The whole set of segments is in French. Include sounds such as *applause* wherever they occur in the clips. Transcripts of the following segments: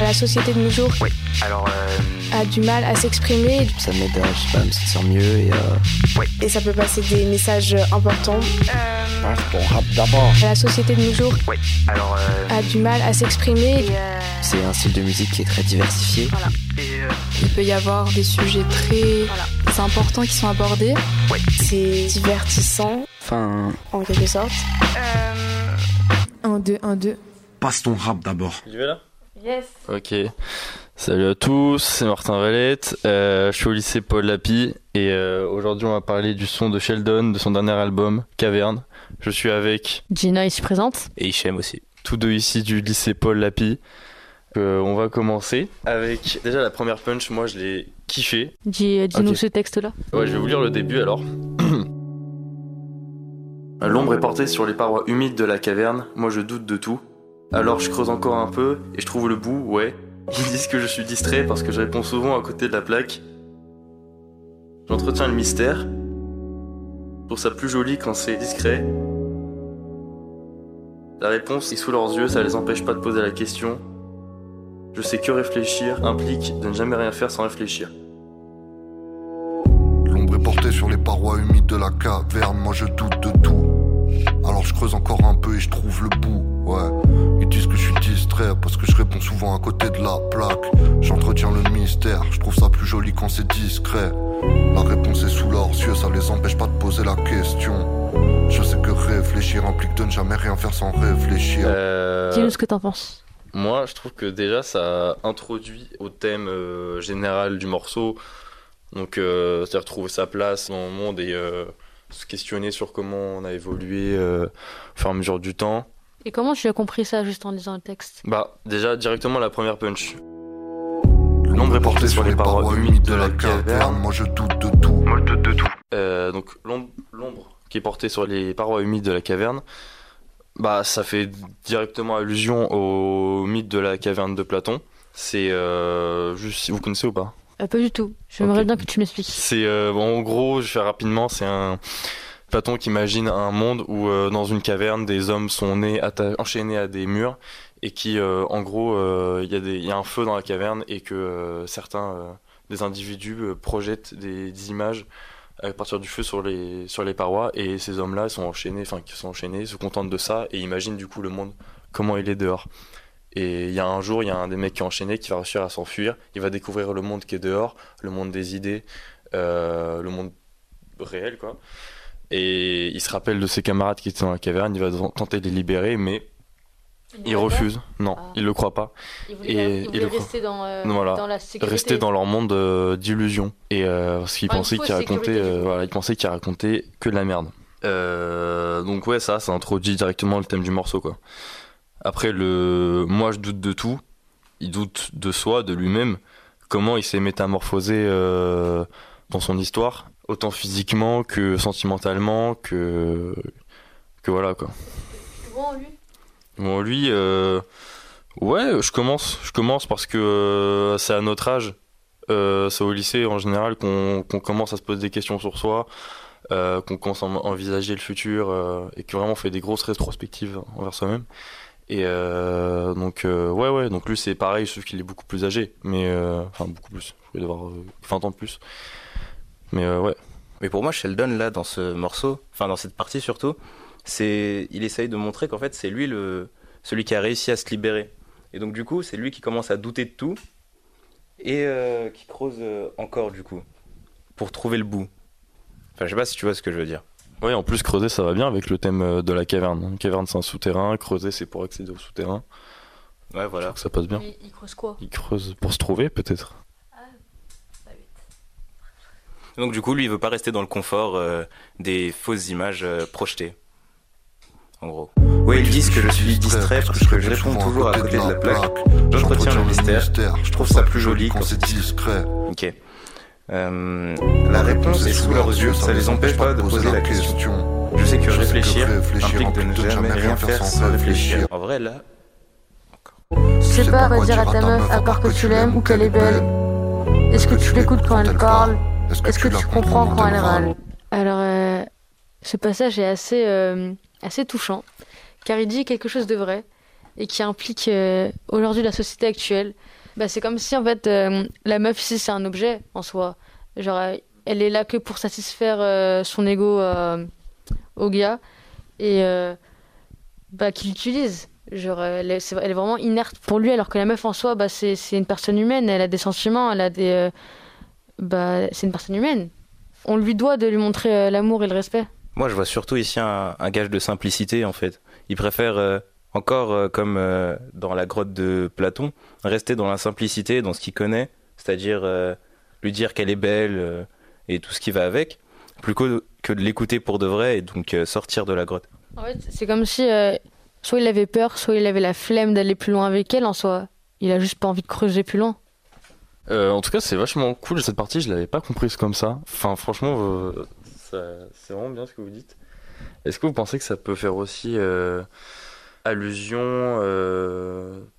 La société de nos jours Oui, alors. Euh... a du mal à s'exprimer. Ça m'aide à, je sais pas, me sentir mieux et. Euh... Oui. Et ça peut passer des messages importants. Euh... Passe ton rap d'abord. La société de nos jours Oui, alors. Euh... a du mal à s'exprimer. Euh... C'est un style de musique qui est très diversifié. Voilà. Et, euh... Il peut y avoir des sujets très Voilà. importants qui sont abordés. Oui. C'est divertissant, Enfin. en quelque sorte. Euh... 1, 2, 1, 2. Passe ton rap d'abord. Je vais là? Yes. Ok. Salut à tous, c'est Martin Valette. Euh, je suis au lycée Paul Lapi et euh, aujourd'hui on va parler du son de Sheldon de son dernier album Caverne. Je suis avec Gina ici présente. et Hichem aussi. Tous deux ici du lycée Paul Lapi. Euh, on va commencer avec déjà la première punch. Moi je l'ai kiffé. Dis, dis-nous ce texte-là. Ouais, je vais vous lire le début alors. *clears throat* L'ombre est portée sur les parois humides de la caverne, moi je doute de tout. Alors je creuse encore un peu et je trouve le bout, ouais. Ils disent que je suis distrait parce que je réponds souvent à côté de la plaque. J'entretiens le mystère. Je trouve ça plus joli quand c'est discret. La réponse est sous leurs yeux, ça les empêche pas de poser la question. Je sais que réfléchir implique de ne jamais rien faire sans réfléchir. L'ombre est portée sur les parois humides de la caverne, moi je doute de tout. Alors je creuse encore un peu et je trouve le bout, ouais. Souvent à côté de la plaque. J'entretiens le mystère, je trouve ça plus joli quand c'est discret. La réponse est sous leurs yeux, ça les empêche pas de poser la question. Je sais que réfléchir implique de ne jamais rien faire sans réfléchir. Euh, Dis-nous ce que t'en penses. Moi, je trouve que déjà, ça introduit au thème euh, général du morceau. Donc, euh, c'est-à-dire trouver sa place dans le monde et euh, se questionner sur comment on a évolué euh, au fur et à mesure du temps. Et comment tu as compris ça juste en lisant le texte? Bah, déjà, directement la première punch. L'ombre est portée sur les parois humides de la caverne. moi je doute de tout. Moi je doute de tout. Euh, donc, l'ombre qui est portée sur les parois humides de la caverne, bah, ça fait directement allusion au mythe de la caverne de Platon. C'est euh, juste si vous connaissez ou pas? Euh, Pas du tout. J'aimerais Ok. bien que tu m'expliques. C'est euh, bon, en gros, je vais faire rapidement, c'est un Platon qui imagine un monde où euh, dans une caverne des hommes sont nés enchaînés à des murs et qui euh, en gros euh, il y a un feu dans la caverne et que certains des individus projettent des, images à partir du feu sur les parois et ces hommes-là sont enchaînés enfin qui sont enchaînés se contentent de ça et imaginent du coup le monde comment il est dehors. Et il y a un jour, il y a un des mecs qui est enchaîné qui va réussir à s'enfuir. Il va découvrir le monde qui est dehors, le monde des idées, le monde réel, quoi. Et il se rappelle de ses camarades qui étaient dans la caverne. Il va tenter de les libérer, mais il refuse. Non, Ah. il le croit pas. Il voulait- Et- il voulait rester dans, Voilà. la sécurité. Rester dans leur monde euh, d'illusion. Et euh, parce qu'il Enfin, pensait qu'il racontait, euh, voilà, il pensait qu'il racontait que de la merde. Euh, donc ouais, ça, ça introduit directement le thème du morceau, quoi. Après le, moi je doute de tout. Il doute de soi, de lui-même. Comment il s'est métamorphosé euh, dans son histoire, autant physiquement que sentimentalement, que que voilà quoi. Tu vois en lui? Bon, lui, euh, ouais, je commence, je commence parce que euh, c'est à notre âge, euh, c'est au lycée en général qu'on qu'on commence à se poser des questions sur soi, qu'on commence à en- envisager le futur et que vraiment on fait des grosses rétrospectives envers soi-même. Et donc, ouais, ouais, donc lui c'est pareil, sauf qu'il est beaucoup plus âgé, mais enfin beaucoup plus, il doit avoir euh, 20 ans de plus. Mais euh, ouais, Mais pour moi, Sheldon, là, dans ce morceau, enfin dans cette partie surtout, c'est, il essaye de montrer qu'en fait, c'est lui le, celui qui a réussi à se libérer. Et donc, du coup, c'est lui qui commence à douter de tout et euh, qui creuse euh, encore, du coup, pour trouver le bout. Enfin, je sais pas si tu vois ce que je veux dire. Ouais, en plus creuser ça va bien avec le thème de la caverne. Une caverne c'est un souterrain, creuser c'est pour accéder au souterrain. Ouais, voilà. Ça passe bien. Mais il creuse quoi? Il creuse pour se trouver peut-être. Donc, du coup, lui, il veut pas rester dans le confort euh, des fausses images euh, projetées. En gros. Oui, ils disent que je suis distrait parce que je réponds toujours à côté de la plaque. J'entretiens le mystère. Je trouve ça plus joli quand c'est discret. Ok. Euh, la réponse est sous leurs yeux, ça les empêche pas de poser la question. Je sais que réfléchir réfléchir implique de ne jamais rien faire sans réfléchir. En vrai, là, Je sais pas quoi dire à ta meuf à part que tu l'aimes ou qu'elle est belle. Est-ce que tu l'écoutes quand elle parle? Est-ce que tu comprends quand elle râle Alors, euh, ce passage est assez, euh, assez touchant, car il dit quelque chose de vrai. et qui implique euh, aujourd'hui la société actuelle. Bah, c'est comme si en fait euh, la meuf ici c'est un objet en soi. Genre elle est là que pour satisfaire euh, son ego euh, au gars et euh, bah, qu'il utilise. Genre elle est, c'est- elle est vraiment inerte pour lui alors que la meuf en soi bah, c'est, c'est une personne humaine, elle a des sentiments, elle a des euh, bah, c'est une personne humaine. On lui doit de lui montrer euh, l'amour et le respect. Moi, je vois surtout ici un, un gage de simplicité, en fait. Il préfère, euh, encore euh, comme euh, dans la grotte de Platon, rester dans la simplicité, dans ce qu'il connaît, c'est-à-dire lui dire qu'elle est belle et tout ce qui va avec, plutôt que de l'écouter pour de vrai et donc sortir de la grotte. En fait, c'est comme si soit il avait peur, soit il avait la flemme d'aller plus loin avec elle en soi. Il a juste pas envie de creuser plus loin. Euh, en tout cas, c'est vachement cool cette partie. Je l'avais pas comprise comme ça. Enfin, franchement, euh, c'est vraiment bien ce que vous dites. Est-ce que vous pensez que ça peut faire aussi euh, allusion,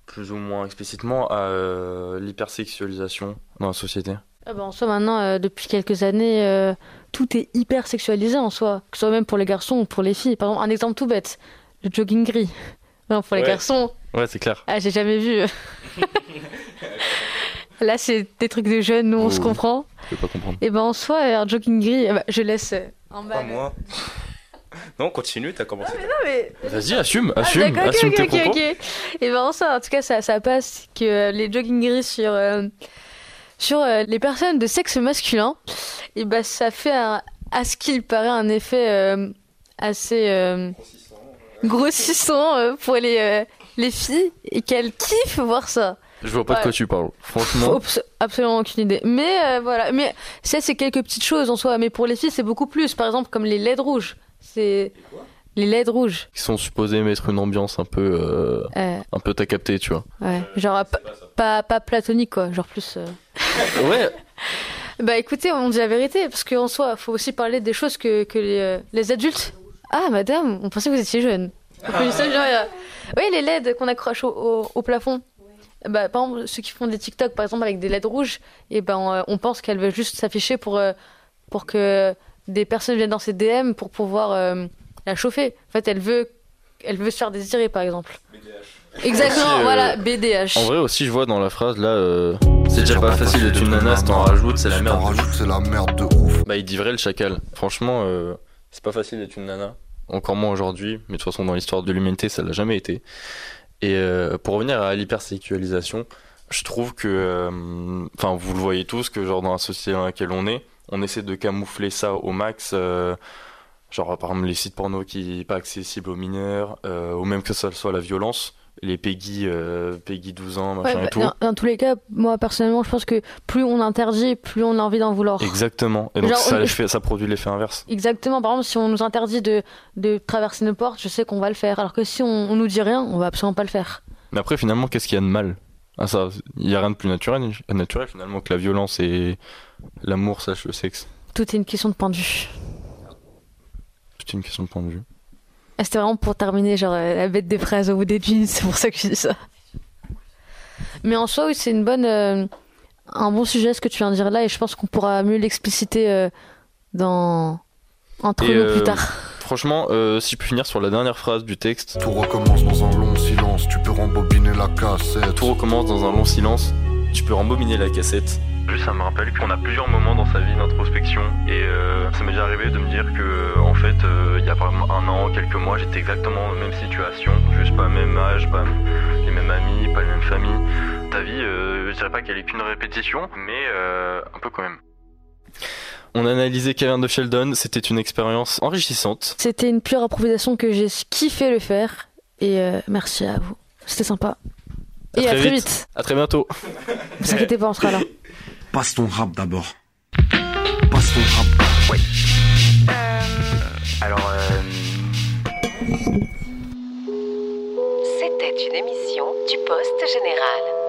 plus ou moins explicitement, à l'hypersexualisation dans la société? Ah bah, en soi, maintenant, euh, depuis quelques années, euh, tout est hyper sexualisé en soi, que ce soit même pour les garçons ou pour les filles. Par exemple, un exemple tout bête, le jogging gris. Non, pour les Ouais. garçons, Ouais, c'est clair. ah, j'ai jamais vu. *laughs* Là, c'est des trucs de jeunes, nous, on se Oh. comprend. Je peux pas comprendre. Et ben en soi, un jogging gris, eh ben, je laisse euh, en bas. Pas moi. *laughs* non, continue, t'as commencé. Non, mais Vas-y, assume, Ah, assume, d'accord, ok, assume ok, tes ok, propos. ok. Et ben en soi, en tout cas, ça, ça passe que euh, les jogging gris sur, euh, sur euh, les personnes de sexe masculin, et ben ça fait un- à ce qu'il paraît un effet euh, assez euh, grossissant euh, pour les, euh, les filles et qu'elles kiffent voir ça. Je vois pas de quoi tu parles. Franchement, Oups, absolument aucune idée. Mais euh, voilà, mais ça c'est quelques petites choses en soi. Mais pour les filles, c'est beaucoup plus. Par exemple, comme les LED rouges. C'est les LED rouges. ils sont supposés mettre une ambiance un peu, euh, Euh, un peu t'as capté, tu vois. ouais, genre pas, pas, pas platonique quoi, genre plus. euh. *laughs* Ouais, *laughs* Bah écoutez, on dit la vérité parce qu'en soi, faut aussi parler des choses que, que les, euh, les adultes. Ah madame, on pensait que vous étiez jeune. Euh, *laughs* Oui, les LED qu'on accroche au, au, au plafond. Bah, par exemple, ceux qui font des TikTok, par exemple, avec des LED rouges, et ben, on, on pense qu'elles veulent juste s'afficher pour, euh, pour que des personnes viennent dans ses DM pour pouvoir euh, la chauffer. En fait, elle veut, elle veut se faire désirer, par exemple. Exactement, Aussi, euh, voilà, BDH. en vrai aussi, je vois dans la phrase là, euh, c'est déjà pas facile d'être une nana, si t'en rajoutes, c'est la merde. rajoutes, c'est la merde de ouf. Bah, il dit vrai le chacal. Franchement, euh, c'est pas facile d'être une nana. Encore moins aujourd'hui, mais de toute façon, dans l'histoire de l'humanité, ça l'a jamais été. Et euh, pour revenir à l'hypersexualisation, je trouve que, euh, enfin, vous le voyez tous, que genre dans la société dans laquelle on est, on essaie de camoufler ça au max. euh, genre, par exemple, les sites porno qui sont pas accessibles aux mineurs, euh, ou même que ça soit la violence, les Peggy, euh, Peggy 12 ans, machin Ouais, et bah, tout. dans, dans tous les cas, moi personnellement, je pense que plus on interdit, plus on a envie d'en vouloir. Exactement. Et donc, Genre, ça, on- fait- ça produit l'effet inverse. Exactement. Par exemple, si on nous interdit de, de traverser nos portes, je sais qu'on va le faire. Alors que si on, on nous dit rien, on va absolument pas le faire. Mais après, finalement, qu'est-ce qu'il y a de mal à ça? Il y a rien de plus naturel, naturel finalement que la violence et l'amour sache le sexe. Tout est une question de point de vue. C'est une question de point de vue. Ah, C'était vraiment pour terminer, genre euh, la bête des fraises au bout des jeans, c'est pour ça que je dis ça. Mais en soi, oui, c'est une bonne, euh, un bon sujet ce que tu viens de dire là, et je pense qu'on pourra mieux l'expliciter euh, dans entre Et, nous euh, plus tard. Franchement, euh, si je peux finir sur la dernière phrase du texte, Tout recommence dans un long silence. Tu peux rembobiner la cassette. tout recommence dans un long silence. Tu peux rembobiner la cassette. Juste, ça me rappelle qu'on a plusieurs moments dans sa vie d'introspection et euh, ça m'est déjà arrivé de me dire que en fait, euh, il y a par exemple un an, quelques mois, j'étais exactement dans la même situation, juste pas le même âge, pas les mêmes amis, pas la même famille. Ta vie, euh, je dirais pas qu'elle est qu'une répétition, mais euh, un peu quand même. On a analysé Cavern de Sheldon, c'était une expérience enrichissante. C'était une pure improvisation que j'ai kiffé le faire, et euh, merci à vous. C'était sympa. À et à très vite. À très bientôt. Ne vous inquiétez pas, on sera là. *laughs* Passe ton rap d'abord. Passe ton rap. Euh, alors, euh, C'était une émission du Poste Général.